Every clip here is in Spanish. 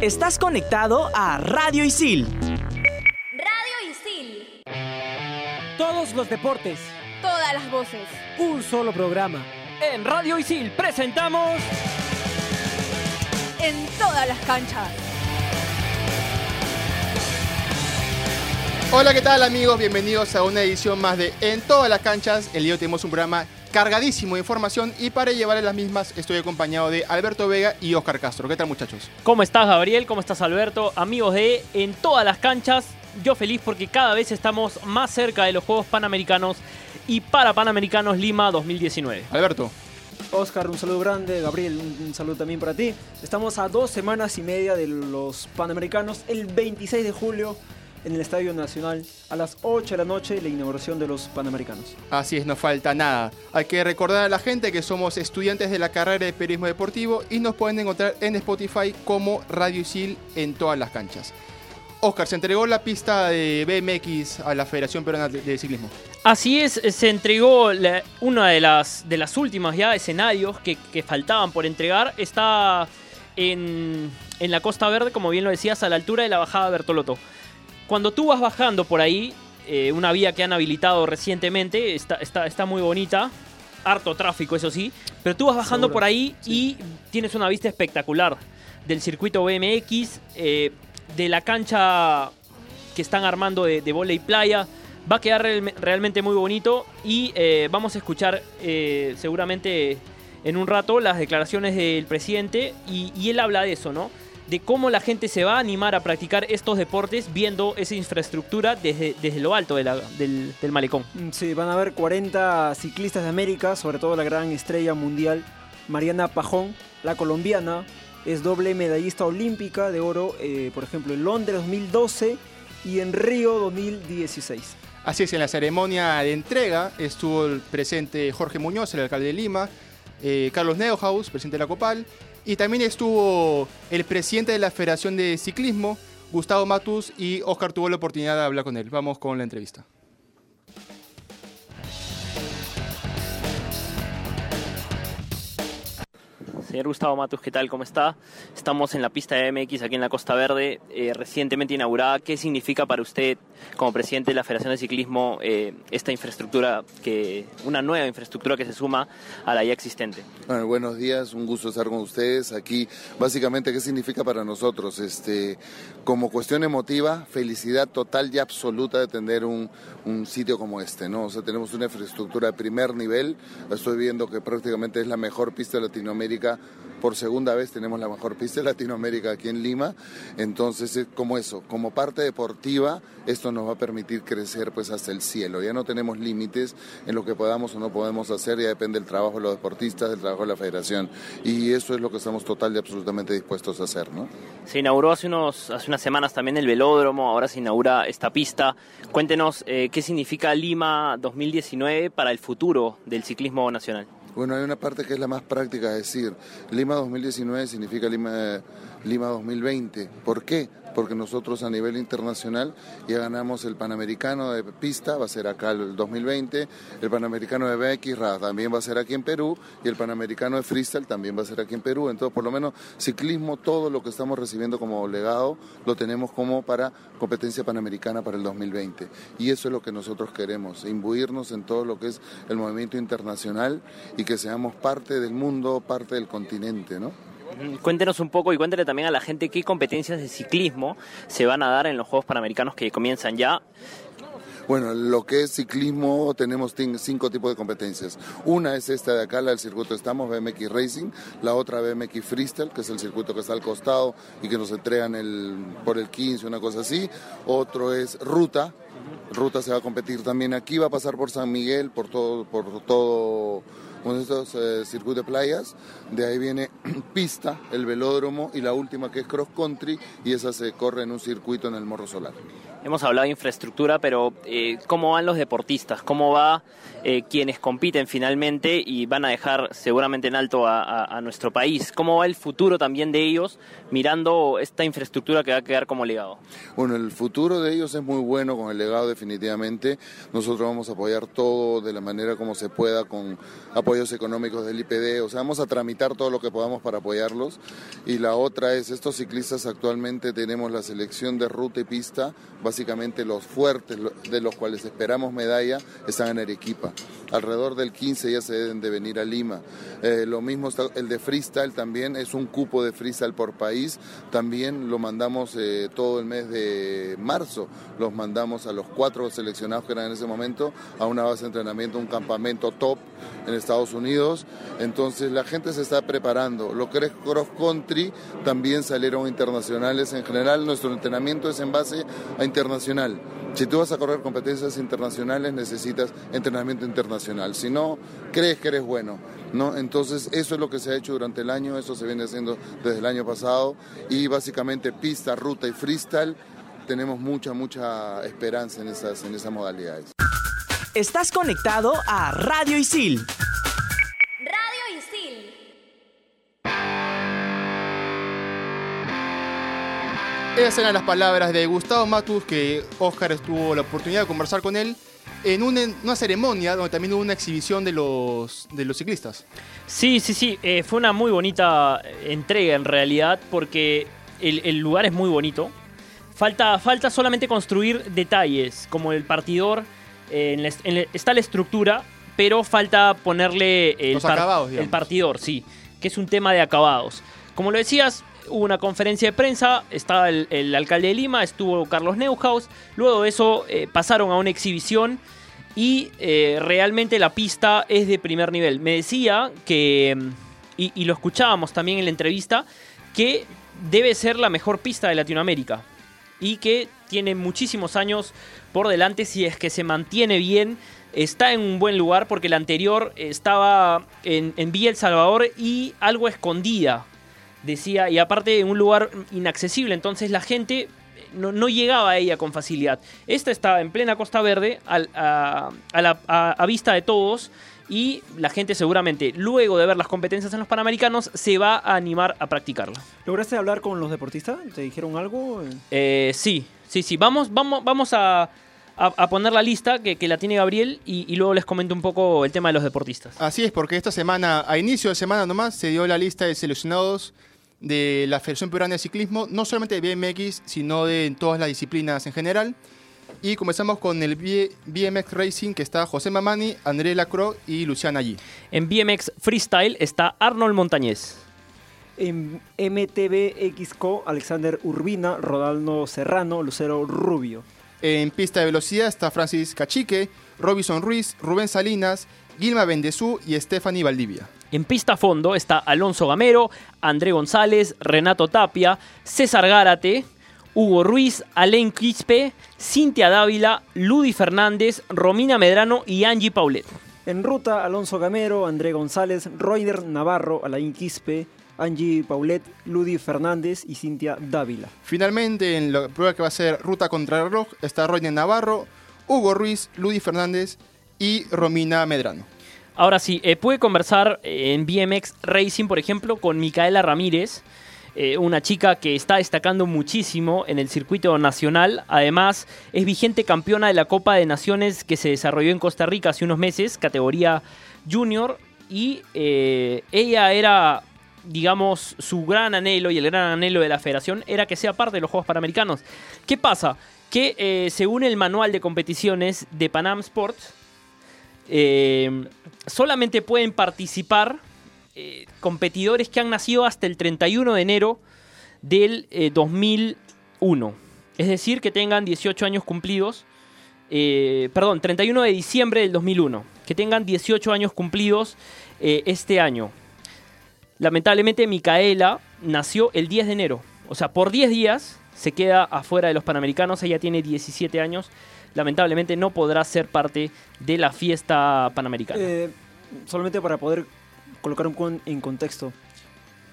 Estás conectado a Radio Isil. Radio Isil. Todos los deportes. Todas las voces. Un solo programa. En Radio Isil presentamos... En todas las canchas. Hola, ¿qué tal amigos? Bienvenidos a una edición más de En todas las canchas. El día de hoy tenemos un programa cargadísimo de información y para llevarles las mismas estoy acompañado de Alberto Vega y Oscar Castro. ¿Qué tal muchachos? ¿Cómo estás Gabriel? ¿Cómo estás Alberto? Amigos de En todas las canchas, yo feliz porque cada vez estamos más cerca de los Juegos Panamericanos y para Panamericanos Lima 2019. Alberto. Oscar, un saludo grande. Gabriel, un saludo también para ti. Estamos a dos semanas y media de los Panamericanos, el 26 de julio en el Estadio Nacional a las 8 de la noche la inauguración de los Panamericanos. Así es, no falta nada. Hay que recordar a la gente que somos estudiantes de la carrera de periodismo deportivo y nos pueden encontrar en Spotify como Radio Isil en todas las canchas. Oscar, se entregó la pista de BMX a la Federación Peruana de Ciclismo. Así es, se entregó una de las, de las últimas ya escenarios que, que faltaban por entregar. Está en, en, la Costa Verde, como bien lo decías, a la altura de la bajada de Bertoloto. Cuando tú vas bajando por ahí, eh, una vía que han habilitado recientemente, está, está, está muy bonita, harto tráfico, eso sí, pero tú vas bajando Seguro, por ahí sí. y tienes una vista espectacular del circuito BMX, eh, de la cancha que están armando de, de volei playa. Va a quedar real- realmente muy bonito y eh, vamos a escuchar eh, seguramente en un rato las declaraciones del presidente y, y él habla de eso, ¿no? De cómo la gente se va a animar a practicar estos deportes viendo esa infraestructura desde, desde lo alto de la- del, del malecón. Mm, Sí, van a haber 40 ciclistas de América, sobre todo la gran estrella mundial Mariana Pajón, la colombiana, es doble medallista olímpica de oro, eh, por ejemplo, en Londres 2012 y en Río 2016. Así es, en la ceremonia de entrega estuvo el presente Jorge Muñoz, el alcalde de Lima, eh, Carlos Neuhaus, presidente de la Copal, y también estuvo el presidente de la Federación de Ciclismo, Gustavo Matus, y Oscar tuvo la oportunidad de hablar con él. Vamos con la entrevista. Señor Gustavo Matus, ¿qué tal? ¿Cómo está? Estamos en la pista de MX aquí en la Costa Verde, eh, recientemente inaugurada. ¿Qué significa para usted, como presidente de la Federación de Ciclismo, eh, esta infraestructura, que una nueva infraestructura que se suma a la ya existente? Bueno, buenos días, un gusto estar con ustedes aquí. Básicamente, ¿qué significa para nosotros? Este, como cuestión emotiva, felicidad total y absoluta de tener un, un sitio como este, ¿no? O sea, tenemos una infraestructura de primer nivel. Estoy viendo que prácticamente es la mejor pista de Latinoamérica. Por segunda vez tenemos la mejor pista de Latinoamérica aquí en Lima. Entonces, es como eso, como parte deportiva, esto nos va a permitir crecer pues hasta el cielo. Ya no tenemos límites en lo que podamos o no podemos hacer, ya depende del trabajo de los deportistas, del trabajo de la federación. Y eso es lo que estamos total y absolutamente dispuestos a hacer, ¿no? Se inauguró hace, unos, hace unas semanas también el velódromo, ahora se inaugura esta pista. Cuéntenos eh, qué significa Lima 2019 para el futuro del ciclismo nacional. Bueno, hay una parte que es la más práctica, es decir, Lima 2019 significa Lima, Lima 2020. ¿Por qué? Porque nosotros a nivel internacional ya ganamos el Panamericano de pista, va a ser acá el 2020, el Panamericano de BX ra, también va a ser aquí en Perú y el Panamericano de freestyle también va a ser aquí en Perú. Entonces, por lo menos ciclismo, todo lo que estamos recibiendo como legado lo tenemos como para competencia panamericana para el 2020. Y eso es lo que nosotros queremos, imbuirnos en todo lo que es el movimiento internacional y que seamos parte del mundo, parte del continente, ¿no? Cuéntenos un poco y cuéntele también a la gente qué competencias de ciclismo se van a dar en los Juegos Panamericanos que comienzan ya. Bueno, lo que es ciclismo tenemos cinco tipos de competencias. Una es esta de acá, la del circuito estamos, BMX Racing. La otra BMX Freestyle, que es el circuito que está al costado y que nos entregan el, por el 15, una cosa así. Otro es ruta. Ruta se va a competir también aquí, va a pasar por San Miguel, por todo, por todo de estos eh, circuitos de playas. De ahí viene pista, el velódromo y la última que es cross country y esa se corre en un circuito en el Morro Solar. Hemos hablado de infraestructura, pero eh, ¿cómo van los deportistas? ¿Cómo va eh, quienes compiten finalmente y van a dejar seguramente en alto a, a- nuestro país? ¿Cómo va el futuro también de ellos mirando esta infraestructura que va a quedar como legado? Bueno, el futuro de ellos es muy bueno con el legado definitivamente. Nosotros vamos a apoyar todo de la manera como se pueda con apoyos económicos del IPD. O sea, vamos a tramitar todo lo que podamos para apoyarlos. Y la otra es, estos ciclistas actualmente tenemos la selección de ruta y pista. Básicamente los fuertes de los cuales esperamos medalla están en Arequipa. Alrededor del 15 ya se deben de venir a Lima. Eh, lo mismo está el de freestyle también, es un cupo de freestyle por país. También lo mandamos eh, todo el mes de marzo. Los mandamos a los cuatro seleccionados que eran en ese momento a una base de entrenamiento, un campamento top en Estados Unidos. Entonces la gente se está preparando. Lo que es cross country también salieron internacionales. En general nuestro entrenamiento es en base a internacional. Si tú vas a correr competencias internacionales necesitas entrenamiento internacional. Si no, crees que eres bueno. ¿no? Entonces eso es lo que se ha hecho durante el año, eso se viene haciendo desde el año pasado y básicamente pista, ruta y freestyle tenemos mucha, mucha esperanza en esas, en esas modalidades. Estás conectado a Radio Isil. Esas eran las palabras de Gustavo Matus, que Oscar tuvo la oportunidad de conversar con él en una, una ceremonia donde también hubo una exhibición de los, de los ciclistas. Sí, sí, sí. eh, fue una muy bonita entrega en realidad porque el, el lugar es muy bonito. Falta, falta solamente construir detalles, como el partidor. eh, en la est- en la- está la estructura, pero falta ponerle el, Los acabados, digamos. el partidor, sí, que es un tema de acabados. Como lo decías, hubo una conferencia de prensa, estaba el, alcalde de Lima, estuvo Carlos Neuhaus, luego de eso eh, pasaron a una exhibición y eh, realmente la pista es de primer nivel. Me decía que, mm, y, y lo escuchábamos también en la entrevista, que debe ser la mejor pista de Latinoamérica y que tiene muchísimos años por delante si es que se mantiene bien. Está en un buen lugar porque la anterior estaba en, en Villa El Salvador y algo escondida, decía, y aparte en un lugar inaccesible, entonces la gente no, no llegaba a ella con facilidad. Esta está en plena Costa Verde, al- a, a la- a- a vista de todos, y la gente seguramente, luego de ver las competencias en los Panamericanos, se va a animar a practicarla. ¿Lograste hablar con los deportistas? ¿Te dijeron algo? Eh, sí, sí, sí. Vamos, vamos, vamos a, a- a poner la lista que, que la tiene Gabriel y, y luego les comento un poco el tema de los deportistas. Así es, porque esta semana, a inicio de semana nomás, se dio la lista de seleccionados de la Federación Peruana de Ciclismo, no solamente de BMX, sino de en todas las disciplinas en general. Y comenzamos con el BMX Racing, que está José Mamani, André Lacroix y Luciana allí. En BMX Freestyle está Arnold Montañez. En MTB XCO, Alexander Urbina, Rodaldo Serrano, Lucero Rubio. En pista de velocidad está Francis Cachique, Robinson Ruiz, Rubén Salinas, Gilma Bendezú y Stephanie Valdivia. En pista a fondo está Alonso Gamero, André González, Renato Tapia, César Gárate, Hugo Ruiz, Alain Quispe, Cintia Dávila, Ludi Fernández, Romina Medrano y Angie Paulet. En ruta, Alonso Gamero, André González, Roider Navarro, Alain Quispe, Angie Paulet, Ludi Fernández y Cintia Dávila. Finalmente, en la prueba que va a ser ruta contra el reloj, está Rodney Navarro, Hugo Ruiz, Ludi Fernández y Romina Medrano. Ahora sí, eh, pude conversar eh, en BMX Racing, por ejemplo, con Micaela Ramírez, eh, una chica que está destacando muchísimo en el circuito nacional. Además, es vigente campeona de la Copa de Naciones que se desarrolló en Costa Rica hace unos meses, categoría junior. Y ella era, digamos, su gran anhelo y el gran anhelo de la federación era que sea parte de los Juegos Panamericanos. ¿Qué pasa? Que según el manual de competiciones de Panam Sports, eh, solamente pueden participar eh, competidores que han nacido hasta el 31 de enero del eh, 2001. Es decir, que tengan 18 años cumplidos. eh, perdón, 31 de diciembre del 2001. Que tengan 18 años cumplidos este año. Lamentablemente, Micaela nació el 10 de enero. O sea, por 10 días se queda afuera de los Panamericanos. Ella tiene 17 años. Lamentablemente no podrá ser parte de la fiesta panamericana. Eh, solamente para poder colocar un con- en contexto.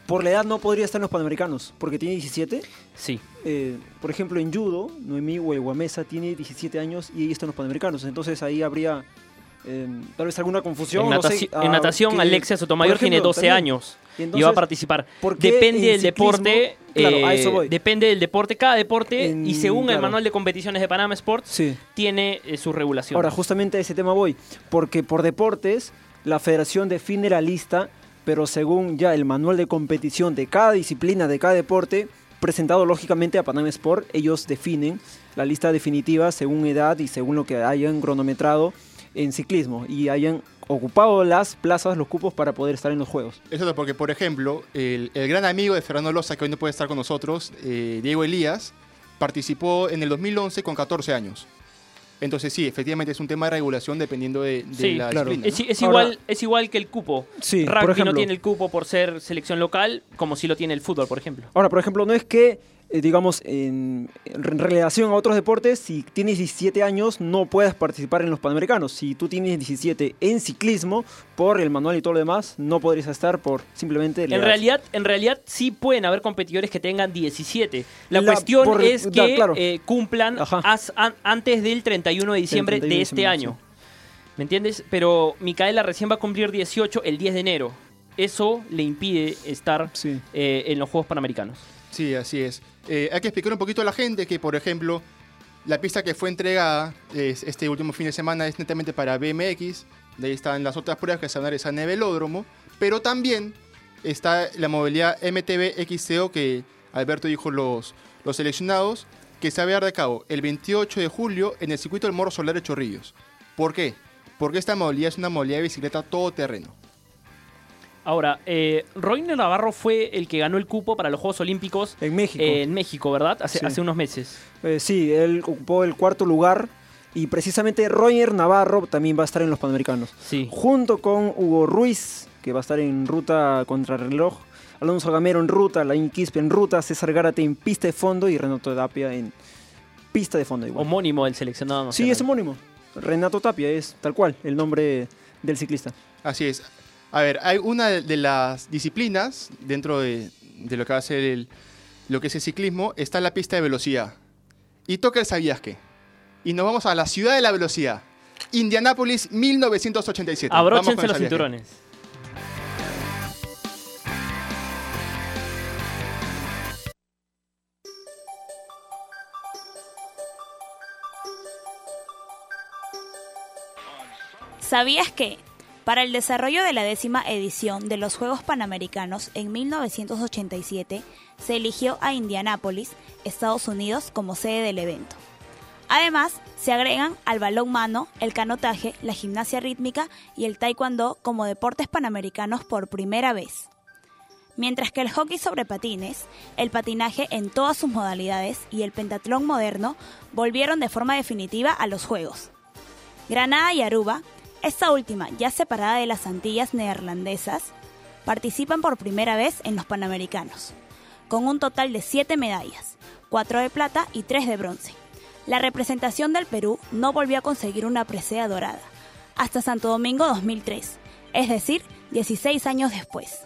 por la edad no podría estar en los Panamericanos, porque tiene 17. Sí. Eh, por ejemplo, en judo, Noemí Huehuamesa tiene 17 años y ella está en los Panamericanos. Entonces ahí habría eh, tal vez alguna confusión. En, no sé, ah, en natación, que- Alexia Sotomayor ejemplo, tiene 12 también. años Y y va a participar. ¿por qué Depende en del deporte. Claro, a eh, eso voy. Depende del deporte. Cada deporte, En- y según el manual de competiciones de Panama Sports, Sí. tiene eh, su regulación. Ahora, justamente a ese tema voy, porque por deportes la federación define la lista, pero según ya el manual de competición de cada disciplina, de cada deporte, presentado lógicamente a Panama Sport, ellos definen la lista definitiva según edad y según lo que hayan cronometrado en ciclismo y hayan ocupado las plazas, los cupos para poder estar en los juegos. Eso es porque, por ejemplo, el, el gran amigo de Fernando Loza, que hoy no puede estar con nosotros, eh, Diego Elías, participó en el 2011 con 14 años. Entonces sí, efectivamente es un tema de regulación dependiendo de, de Sí, la claro. disciplina. Es, ¿no? es Ahora- igual, es igual que el cupo. Sí, por Rugby ejemplo. no tiene el cupo por ser selección local, como si lo tiene el fútbol, por ejemplo. Ahora, por ejemplo, no es que, digamos, en, en relación a otros deportes, si tienes 17 años no puedas participar en los Panamericanos. Si tú tienes 17 en ciclismo, por el manual y todo lo demás, no podrías estar por simplemente... la En edad. realidad, en realidad sí pueden haber competidores que tengan 17. La, La- cuestión por- es da, que claro. eh, cumplan as- an- antes del 31 de diciembre 31 de este diciembre, año. ¿Me entiendes? Pero Micaela recién va a cumplir 18 el 10 de enero. Eso le impide estar Sí. eh, en los Juegos Panamericanos. Sí, así es. Eh, hay que explicar un poquito a la gente que, por ejemplo, la pista que fue entregada es- este último fin de semana es netamente para BMX. De ahí están las otras pruebas que se van a realizar en el velódromo. Pero también está la modalidad MTB XCO que Alberto dijo los, los seleccionados, que se va a llevar de cabo el 28 de julio en el circuito del Morro Solar de Chorrillos. ¿Por qué? Porque esta modalidad es una modalidad de bicicleta todoterreno. Ahora, eh, Roiner Navarro fue el que ganó el cupo para los Juegos Olímpicos En México. eh, en México, ¿verdad? Hace, Sí. hace unos meses. Eh, sí, él ocupó el cuarto lugar y precisamente Roger Navarro también va a estar en los Panamericanos. Sí. Junto con Hugo Ruiz, que va a estar en ruta contra reloj, Alonso Gamero en ruta, Lain Quispe en ruta, César Gárate en pista de fondo y Renato Tapia en pista de fondo igual. Homónimo del seleccionado Sí, es homónimo. Renato Tapia es tal cual el nombre del ciclista. Así es. A ver, hay una de- las disciplinas dentro de, de lo que va a ser el, lo que es el ciclismo, está la pista de velocidad. Y toca el sabías qué. Y nos vamos a la ciudad de la velocidad. Indianápolis 1987. Vamos con Abróchense los cinturones. ¿Sabías que? Para el desarrollo de la décima edición de los Juegos Panamericanos en 1987, se eligió a Indianápolis, Estados Unidos, como sede del evento. Además, se agregan al balón mano, el canotaje, la gimnasia rítmica y el taekwondo como deportes panamericanos por primera vez. Mientras que el hockey sobre patines, el patinaje en todas sus modalidades y el pentatlón moderno volvieron de forma definitiva a los Juegos. Granada y Aruba, esta última ya separada de las Antillas neerlandesas, participan por primera vez en los Panamericanos, con un total de 7 medallas, 4 de plata y 3 de bronce. La representación del Perú no volvió a conseguir una presea dorada, hasta Santo Domingo 2003, es decir, 16 años después.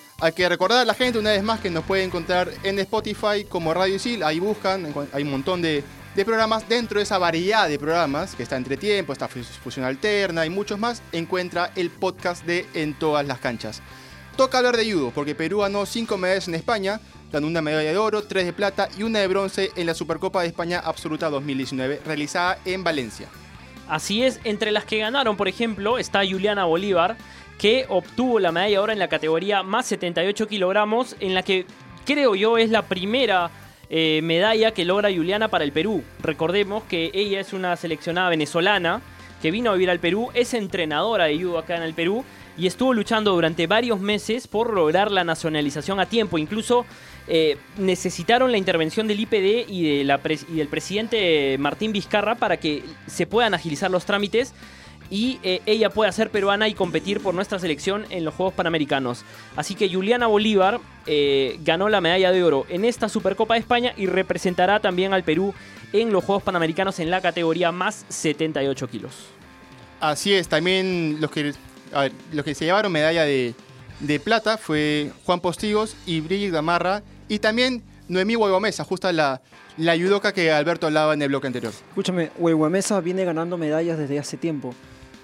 Hay que recordar a la gente una vez más que nos puede encontrar en Spotify como Radio Isil. Ahí buscan, hay un montón de, programas. Dentro de esa variedad de programas, que está entre tiempo, está Fus- Fusión Alterna y muchos más, encuentra el podcast de En Todas las Canchas. Toca hablar de judo, porque Perú ganó cinco medallas en España, dando una medalla de oro, tres de plata y una de bronce en la Supercopa de España Absoluta 2019, realizada en Valencia. Así es, entre las que ganaron, por ejemplo, está Juliana Bolívar, que obtuvo la medalla oro en la categoría más 78 kilogramos, en la que creo yo es la primera eh, medalla que logra Juliana para el Perú. Recordemos que ella es una seleccionada venezolana que vino a vivir al Perú, es entrenadora de judo acá en el Perú y estuvo luchando durante varios meses por lograr la nacionalización a tiempo. Incluso eh, necesitaron la intervención del IPD y, del presidente Martín Vizcarra para que se puedan agilizar los trámites y eh, ella pueda ser peruana y competir por nuestra selección en los Juegos Panamericanos. Así que Juliana Bolívar eh, ganó la medalla de oro en esta Supercopa de España y representará también al Perú en los Juegos Panamericanos en la categoría más 78 kilos. Así es, también los que, a ver, los que se llevaron medalla de, de plata fue Juan Postigos y Brigitte Gamarra y también Noemí Huevomesa, justo la, la judoka que Alberto hablaba en el bloque anterior. Escúchame, Huehuamesa viene ganando medallas desde hace tiempo.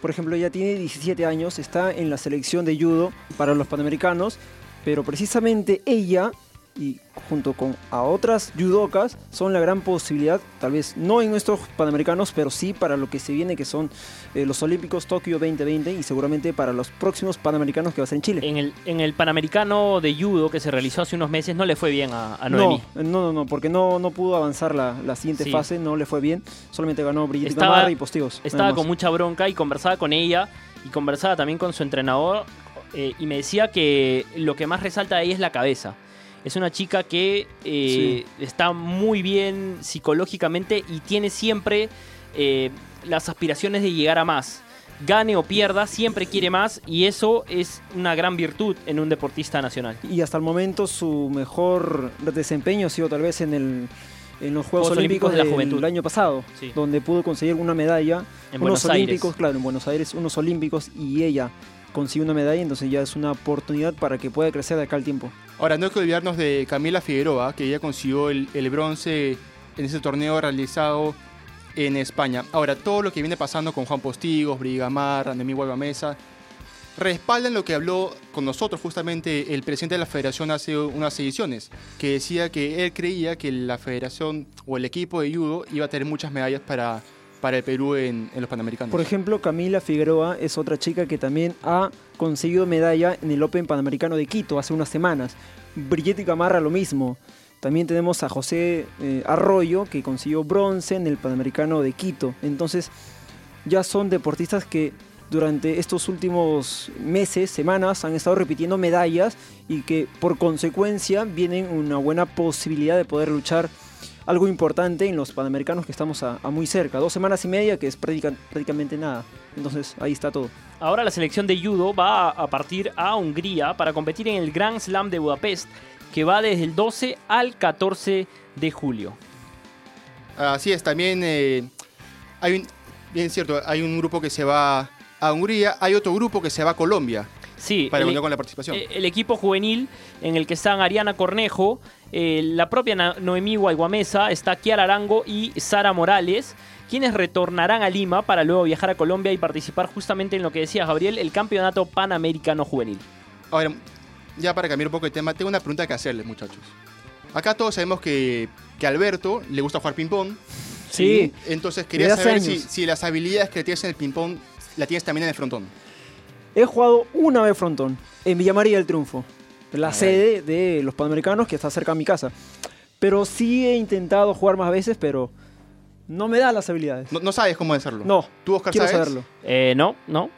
Por ejemplo, ella tiene 17 años, está en la selección de judo para los Panamericanos, pero precisamente ella y junto con a otras judokas son la gran posibilidad, tal vez no en nuestros Panamericanos, pero sí para lo que se viene que son eh, los Olímpicos Tokio 2020 y seguramente para los próximos Panamericanos que va a ser en Chile. En el, en el Panamericano de Judo que se realizó hace unos meses no le fue bien a, a Noemí. No, no, no, no, porque no, no pudo avanzar la, la siguiente Sí. fase, no le fue bien, solamente ganó Brigitte Estaba- Gamarra y Postigos. Estaba con mucha bronca y conversaba con ella y conversaba también con su entrenador eh, y me decía que lo que más resalta de ella es la cabeza. Es una chica que eh, está muy bien psicológicamente y tiene siempre eh, las aspiraciones de llegar a más. Gane o pierda, siempre quiere más y eso es una gran virtud en un deportista nacional. Y hasta el momento su mejor desempeño ha sido tal vez en, el, en los Juegos, Juegos Olímpicos Olímpicos, de la del Juventud. año pasado, Sí. donde pudo conseguir una medalla, En unos Buenos Aires. Olímpicos, claro, en Buenos Aires, unos Olímpicos y ella consiguió una medalla, entonces ya es una oportunidad para que pueda crecer de acá al tiempo. Ahora, no hay que olvidarnos de Camila Figueroa, que ella consiguió el, bronce en ese torneo realizado en España. Ahora, todo lo que viene pasando con Juan Postigos, Brigamar, Noemí Mesa respaldan lo que habló con nosotros justamente el presidente de la federación hace unas ediciones, que decía que él creía que la federación o el equipo de judo iba a tener muchas medallas para, para el Perú en, en los Panamericanos. Por ejemplo, Camila Figueroa es otra chica que también ha conseguido medalla en el Open Panamericano de Quito hace unas semanas. Brigitte Gamarra lo mismo. También tenemos a José eh, Arroyo que consiguió bronce en el Panamericano de Quito. Entonces ya son deportistas que durante estos últimos meses, semanas, han estado repitiendo medallas y que por consecuencia vienen una buena posibilidad de poder luchar algo importante en los Panamericanos que estamos a, a muy cerca. Dos semanas y media que es práctica- prácticamente nada. Entonces ahí está todo. Ahora la selección de judo va a partir a Hungría para competir en el Grand Slam de Budapest, que va desde el 12 al 14 de julio. Así es, también eh, hay un, bien cierto, hay un grupo que se va a Hungría, hay otro grupo que se va a Colombia Sí, para el- continuar con la participación. Eh, el equipo juvenil en el que están Ariana Cornejo, eh, la propia Noemí Guayguamesa, está Kiara Arango y Sara Morales, quienes retornarán a Lima para luego viajar a Colombia y participar justamente en lo que decía Gabriel, el campeonato panamericano juvenil. Ahora, ya para cambiar un poco el tema, tengo una pregunta que hacerles, muchachos. Acá todos sabemos que, que a Alberto le gusta jugar ping-pong. Sí. Entonces quería saber si, las habilidades que tienes en el ping-pong la tienes también en el frontón. He jugado una vez frontón en Villa María del Triunfo, la sede de los Panamericanos que está cerca de mi casa. Pero sí he intentado jugar más veces, pero no me da las habilidades. No, no sabes cómo hacerlo. No, ¿Tú, Oscar, quiero sabes? saberlo. Eh, no, no.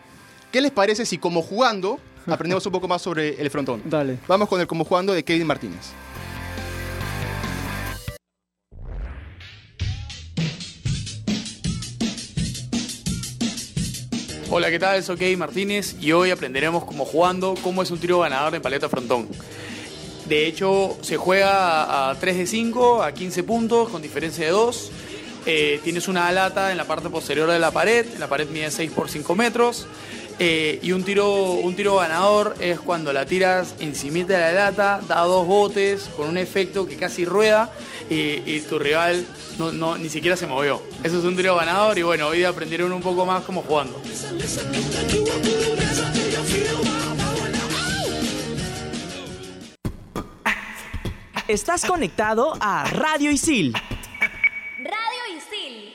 ¿Qué les parece si como jugando aprendemos un poco más sobre el frontón? Dale. Vamos con el como jugando de Kevin Martínez. Hola, ¿qué tal? Soy Kevin Martínez y hoy aprenderemos cómo jugando cómo es un tiro ganador en paleta frontón. De hecho, se juega a 3 de 5, a 15 puntos, con diferencia de 2. Eh, tienes una lata en la parte posterior de la pared, la pared mide 6 por 5 metros. Eh, y un tiro, un tiro ganador es cuando la tiras encimita de la lata, da dos botes con un efecto que casi rueda y, y tu rival no, no- ni siquiera se movió. Eso es un tiro ganador y bueno, hoy aprendieron un poco más cómo jugando. Estás conectado a Radio Isil. Radio Isil.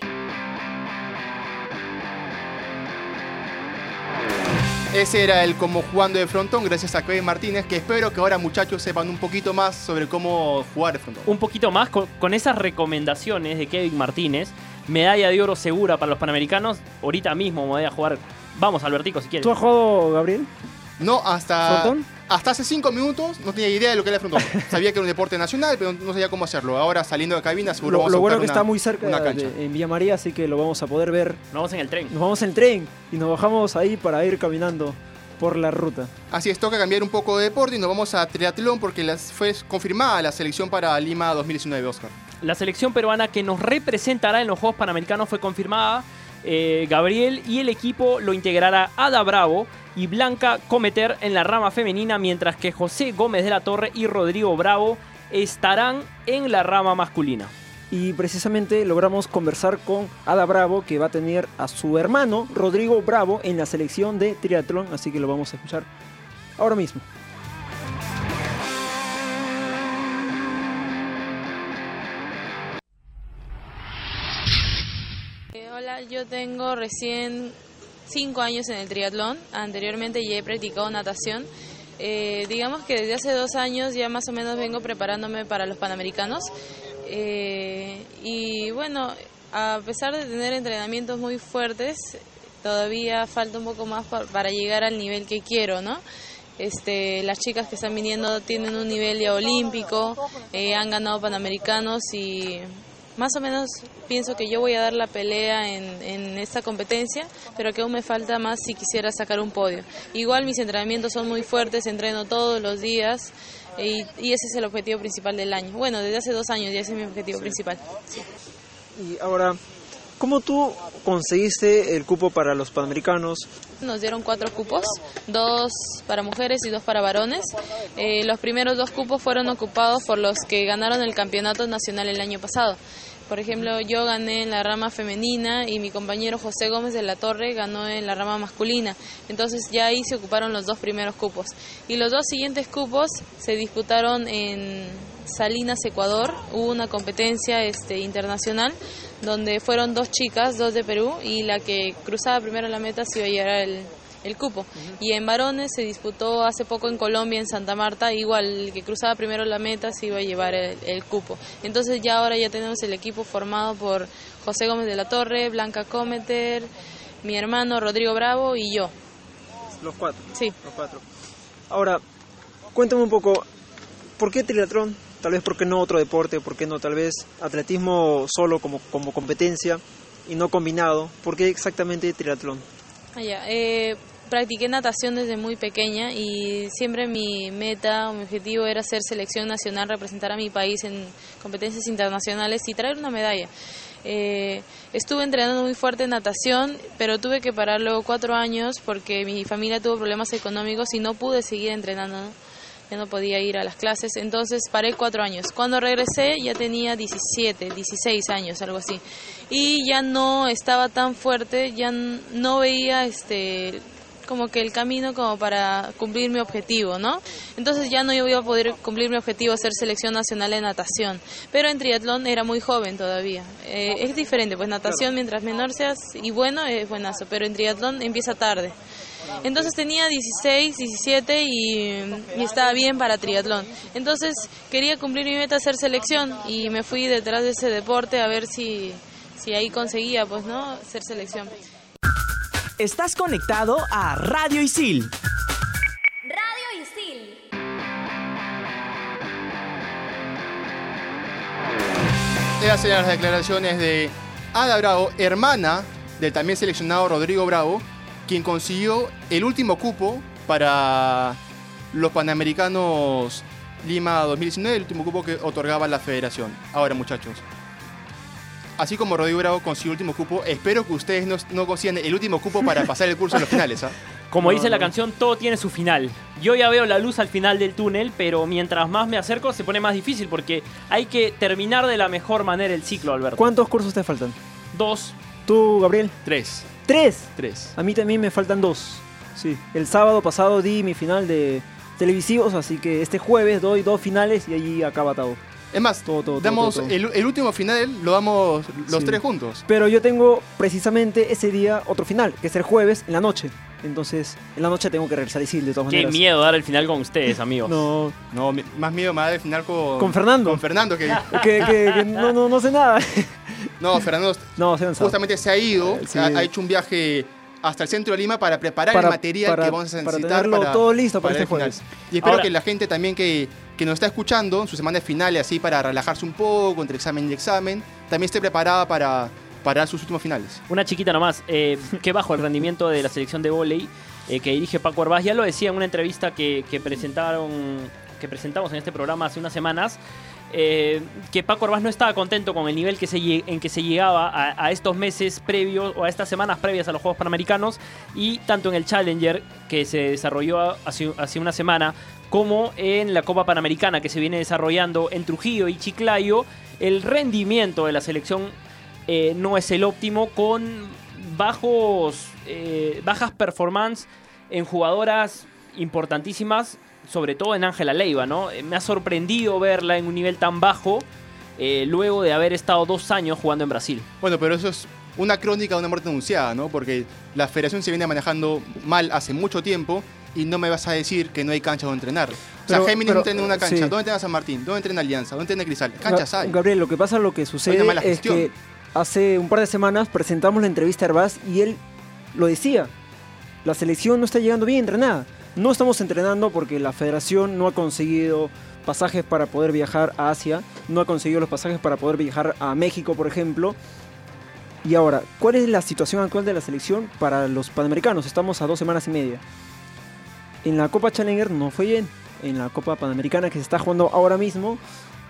Ese era el como jugando de frontón, gracias a Kevin Martínez, que espero que ahora muchachos sepan un poquito más sobre cómo jugar de frontón. Un poquito más con, con esas recomendaciones de Kevin Martínez. Medalla de oro segura para los panamericanos. Ahorita mismo me voy a jugar. Vamos, Albertico, si quieres. ¿Tú has jugado, Gabriel? No, hasta, ¿Frontón? hasta hace cinco minutos no tenía idea de lo que era el frontón. Sabía que era un deporte nacional, pero no sabía cómo hacerlo. Ahora saliendo de cabina seguro Lo, vamos lo a bueno buscar que una- está muy cerca una de- cancha. en Villa María, así que lo vamos a poder ver. Nos vamos en el tren. Nos vamos en tren y nos bajamos ahí para ir caminando por la ruta. Así es, toca cambiar un poco de deporte y nos vamos a triatlón porque las, fue confirmada la selección para Lima 2019, Oscar. La selección peruana que nos representará en los Juegos Panamericanos fue confirmada. Eh, Gabriel y el equipo lo integrará Ada Bravo y Blanca Cometer en la rama femenina, mientras que José Gómez de la Torre y Rodrigo Bravo estarán en la rama masculina. Y precisamente logramos conversar con Ada Bravo, que va a tener a su hermano Rodrigo Bravo en la selección de triatlón, así que lo vamos a escuchar ahora mismo. Hola, yo tengo recién cinco años en el triatlón. Anteriormente ya he practicado natación. Eh, digamos que desde hace dos años ya más o menos vengo preparándome para los Panamericanos. Eh, y bueno, a pesar de tener entrenamientos muy fuertes, todavía falta un poco más pa- para llegar al nivel que quiero, ¿no? Este, las chicas que están viniendo tienen un nivel ya olímpico, eh, han ganado panamericanos y más o menos pienso que yo voy a dar la pelea en, en esta competencia, pero que aún me falta más si quisiera sacar un podio. Igual mis entrenamientos son muy fuertes, entreno todos los días y, y ese es el objetivo principal del año. Bueno, desde hace dos años ya ese es mi objetivo principal. sí. Y ahora, ¿cómo tú conseguiste el cupo para los Panamericanos? Nos dieron cuatro cupos, dos para mujeres y dos para varones. Eh, los primeros dos cupos fueron ocupados por los que ganaron el campeonato nacional el año pasado. Por ejemplo, yo gané en la rama femenina y mi compañero José Gómez de la Torre ganó en la rama masculina. Entonces ya ahí se ocuparon los dos primeros cupos. Y los dos siguientes cupos se disputaron en Salinas, Ecuador. Hubo una competencia este, internacional donde fueron dos chicas, dos de Perú, y la que cruzaba primero la meta se iba a llevar el, el cupo. Y en varones se disputó hace poco en Colombia, en Santa Marta, igual el que cruzaba primero la meta se iba a llevar el, el cupo. Entonces ya ahora ya tenemos el equipo formado por José Gómez de la Torre, Blanca Cometer, mi hermano Rodrigo Bravo y yo. Los cuatro. Sí. Los cuatro. Ahora, cuéntame un poco, ¿por qué triatlón? Tal vez, ¿por qué no otro deporte? ¿Por qué no tal vez atletismo solo como, como competencia y no combinado? ¿Por qué exactamente triatlón? Ah. Eh, practiqué natación desde muy pequeña y siempre mi meta o mi objetivo era ser selección nacional, representar a mi país en competencias internacionales y traer una medalla. Eh, estuve entrenando muy fuerte en natación, pero tuve que parar luego cuatro años porque mi familia tuvo problemas económicos y no pude seguir entrenando. ¿no? Ya no podía ir a las clases, entonces paré cuatro años. Cuando regresé ya tenía 17, 16 años, algo así. Y ya no estaba tan fuerte, ya no veía este como que el camino como para cumplir mi objetivo, ¿no? Entonces ya no iba a poder cumplir mi objetivo ser selección nacional de natación, pero en triatlón era muy joven todavía. Eh, es diferente, pues natación mientras menor seas y bueno es buenazo, pero en triatlón empieza tarde. Entonces tenía 16, 17 y, y estaba bien para triatlón. Entonces quería cumplir mi meta ser selección y me fui detrás de ese deporte a ver si, si ahí conseguía, pues, ¿no? Ser selección. Estás conectado a Radio Isil. Radio Isil. Las declaraciones de Ada Bravo, hermana del también seleccionado Rodrigo Bravo, quien consiguió el último cupo para los Panamericanos Lima 2019, el último cupo que otorgaba la federación. Ahora, muchachos, así como Rodrigo Bravo consiguió el último cupo, espero que ustedes no, no consigan el último cupo para pasar el curso en los finales. ¿ah? Como No, dice la canción, todo tiene su final. Yo ya veo la luz al final del túnel, pero mientras más me acerco se pone más difícil porque hay que terminar de la mejor manera el ciclo, Alberto. ¿Cuántos cursos te faltan? Dos, ¿Tú, Gabriel? Tres. ¿Tres? Tres. A mí también me faltan dos. Sí. El sábado pasado di mi final de televisivos, así que este jueves doy dos finales y allí acaba todo. Es más, Todo, todo, damos todo, todo. El, el último final, lo damos los Sí. tres juntos. Pero yo tengo precisamente ese día otro final, que es el jueves en la noche. Entonces, en la noche tengo que regresar a Isil de todas Qué maneras. miedo dar el final con ustedes, amigos. No, No, más miedo me da el final con... Con Fernando. Con Fernando, que... que, que- que no, no, no sé nada. No, Fernando No, se justamente se ha ido, Sí. ha, ha hecho un viaje hasta el centro de Lima para preparar Para- el material para- que vamos a para necesitar tenerlo todo listo para este final. Y espero Ahora- que la gente también que, que nos está escuchando en su semana de finales, así para relajarse un poco entre examen y examen, también esté preparada para, para sus últimos finales. Una chiquita nomás, eh, que bajo el rendimiento de la selección de vóley eh, que dirige Paco Arbaz. Ya lo decía en una entrevista que, que presentaron, que presentamos en este programa hace unas semanas, eh, que Paco Arbaz no estaba contento con el nivel en que se llegaba a, estos meses previos o a estas semanas previas a los Juegos Panamericanos y tanto en el Challenger que se desarrolló hace, hace una semana como en la Copa Panamericana que se viene desarrollando en Trujillo y Chiclayo, el rendimiento de la selección eh, no es el óptimo con bajos, eh, bajas performance en jugadoras importantísimas, sobre todo en Ángela Leiva, ¿no? Eh, Me ha sorprendido verla en un nivel tan bajo eh, luego de haber estado dos años jugando en Brasil. Bueno, pero eso es una crónica de una muerte anunciada, ¿no? Porque la federación se viene manejando mal hace mucho tiempo y no me vas a decir que no hay canchas donde entrenar. o sea, Géminis pero, no entrena en una cancha. sí. ¿Dónde entrena San Martín? ¿Dónde entrena Alianza? ¿Dónde entrena Cristal? Canchas hay. Gabriel, lo que pasa, lo que Hay sucede es gestión. que hace un par de semanas presentamos la entrevista a Herbaz y él lo decía. La selección no está llegando bien entrenada. No estamos entrenando porque la federación no ha conseguido pasajes para poder viajar a Asia, no ha conseguido los pasajes para poder viajar a México, por ejemplo. Y ahora, ¿cuál es la situación actual de la selección para los panamericanos? Estamos a dos semanas y media. En la Copa Challenger no fue bien. En la Copa Panamericana que se está jugando ahora mismo,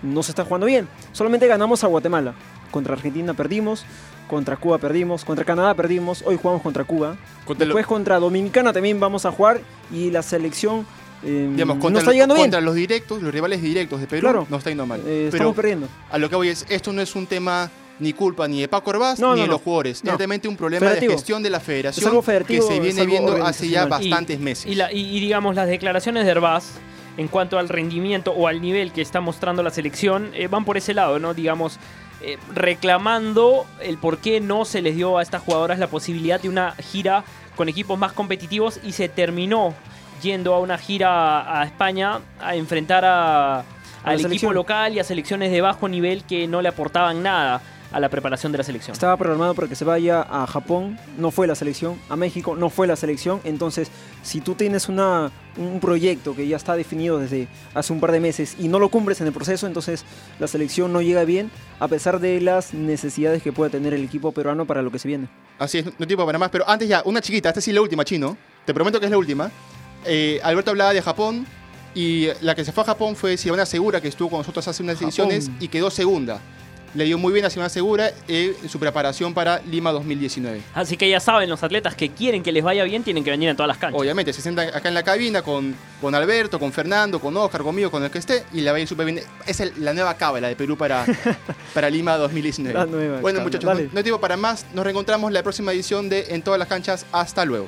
no se está jugando bien. Solamente ganamos a Guatemala. Contra Argentina perdimos, contra Cuba perdimos, contra Canadá perdimos, hoy jugamos contra Cuba. Contra lo- Después contra Dominicana también vamos a jugar y la selección eh, Digamos, no contra, está lo- llegando bien. contra los directos, los rivales directos de Perú, Claro. no está yendo mal. Eh, Pero estamos perdiendo. a lo que voy es, esto no es un tema ni culpa ni de Paco No, ni no, de no. los jugadores. No. Es realmente un problema Federativo. de gestión de la Es federación que se viene viendo hace ya bastantes Y- meses. Y, la- y- y digamos, las declaraciones de Herbaz en cuanto al rendimiento o al nivel que está mostrando la selección eh, van por ese lado, ¿no? Digamos, eh, reclamando el por qué no se les dio a estas jugadoras la posibilidad de una gira con equipos más competitivos y se terminó yendo a una gira a España a enfrentar a, al equipo local y a selecciones de bajo nivel que no le aportaban nada a la preparación de la selección. Estaba programado para que se vaya a Japón, no fue la selección, a México no fue la selección, entonces si tú tienes una, un proyecto que ya está definido desde hace un par de meses y no lo cumples en el proceso, entonces la selección no llega bien a pesar de las necesidades que puede tener el equipo peruano para lo que se viene. Así es, no tiempo para más, pero antes ya, una chiquita, esta sí es la última, chino. Te prometo que es la última. Eh, Alberto hablaba de Japón y la que se fue a Japón fue Silvana Segura, que estuvo con nosotros hace unas Japón. ediciones y quedó segunda. Le dio muy bien a Silvana Segura eh, en su preparación para Lima 2019. Así que ya saben, los atletas que quieren que les vaya bien tienen que venir en todas las canchas. Obviamente, se sientan acá en la cabina con, con Alberto, con Fernando, con Oscar, conmigo, con el que esté, y la va a ir súper bien. Es la nueva cábala de Perú para, para Lima 2019. La nueva bueno, cábala, muchachos, dale. no, no hay tiempo para más. Nos reencontramos la próxima edición de En todas las canchas. Hasta luego.